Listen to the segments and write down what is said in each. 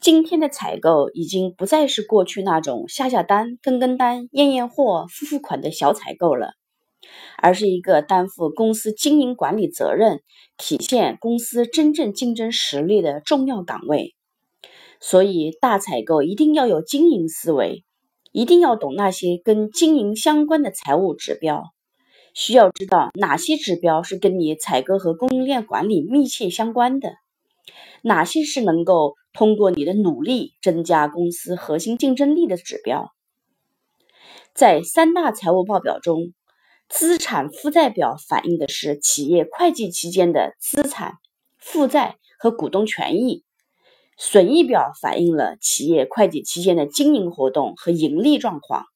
今天的采购已经不再是过去那种下下单、跟跟单、验验货、付付款的小采购了，而是一个担负公司经营管理责任、体现公司真正竞争实力的重要岗位。所以，大采购一定要有经营思维，一定要懂那些跟经营相关的财务指标，需要知道哪些指标是跟你采购和供应链管理密切相关的，哪些是能够通过你的努力增加公司核心竞争力的指标。在三大财务报表中，资产负债表反映的是企业会计期间的资产、负债和股东权益。损益表反映了企业会计期间的经营活动和盈利状况，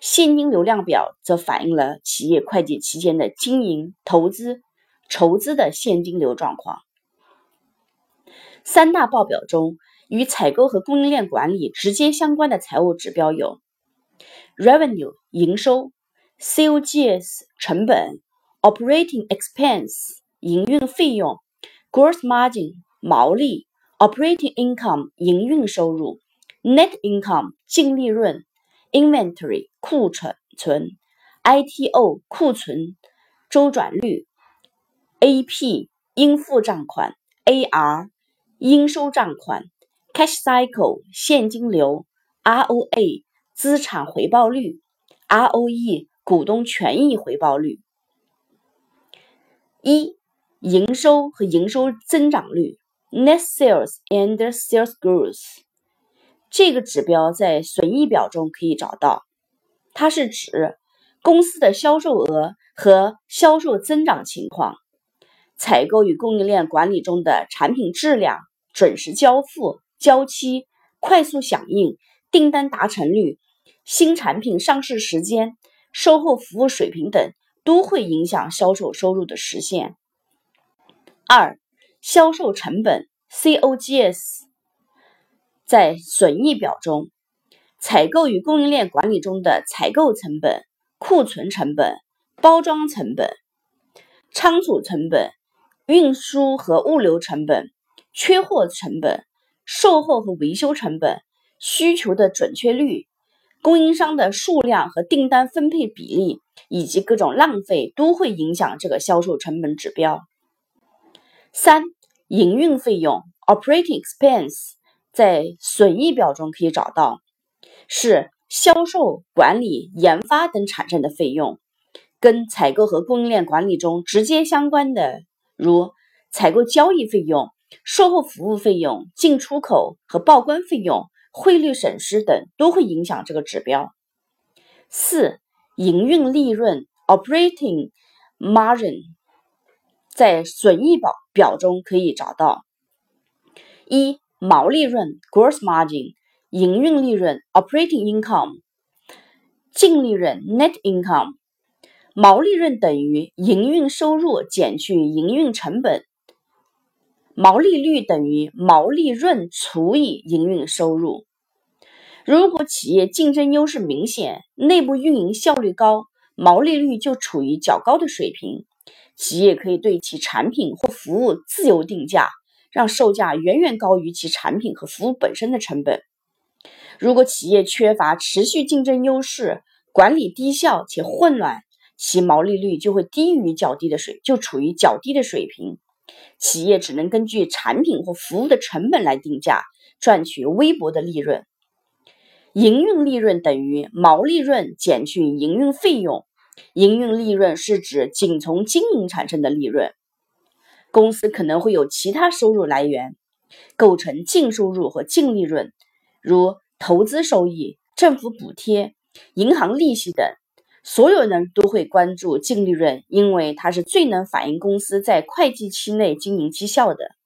现金流量表则反映了企业会计期间的经营、投资、筹资的现金流状况。三大报表中，与采购和供应链管理直接相关的财务指标有：revenue（ 营收）、COGS（ 成本）、operating expense（ 营运费用）、gross margin（ 毛利）。Operating income 营运收入，Net income 净利润，Inventory 库存存，ITO 库存周转率，AP 应付账款，AR 应收账款，Cash cycle 现金流，ROA 资产回报率，ROE 股东权益回报率。一、营收和营收增长率。Net sales and sales growth 这个指标在损益表中可以找到，它是指公司的销售额和销售增长情况。采购与供应链管理中的产品质量、准时交付、交期、快速响应、订单达成率、新产品上市时间、售后服务水平等，都会影响销售收入的实现。二销售成本 （COGS） 在损益表中，采购与供应链管理中的采购成本、库存成本、包装成本、仓储成本、运输和物流成本、缺货成本、售后和维修成本、需求的准确率、供应商的数量和订单分配比例，以及各种浪费，都会影响这个销售成本指标。三、营运费用 （operating expense） 在损益表中可以找到，是销售、管理、研发等产生的费用，跟采购和供应链管理中直接相关的，如采购交易费用、售后服务费用、进出口和报关费用、汇率损失等，都会影响这个指标。四、营运利润 （operating margin）。在损益表表中可以找到：一、毛利润 （gross margin）、营运利润 （operating income）、净利润 （net income）。毛利润等于营运收入减去营运成本，毛利率等于毛利润除以营运收入。如果企业竞争优势明显，内部运营效率高，毛利率就处于较高的水平。企业可以对其产品或服务自由定价，让售价远远高于其产品和服务本身的成本。如果企业缺乏持续竞争优势，管理低效且混乱，其毛利率就会低于较低的水，就处于较低的水平。企业只能根据产品或服务的成本来定价，赚取微薄的利润。营运利润等于毛利润减去营运费用。营运利润是指仅从经营产生的利润，公司可能会有其他收入来源，构成净收入和净利润，如投资收益、政府补贴、银行利息等。所有人都会关注净利润，因为它是最能反映公司在会计期内经营绩效的。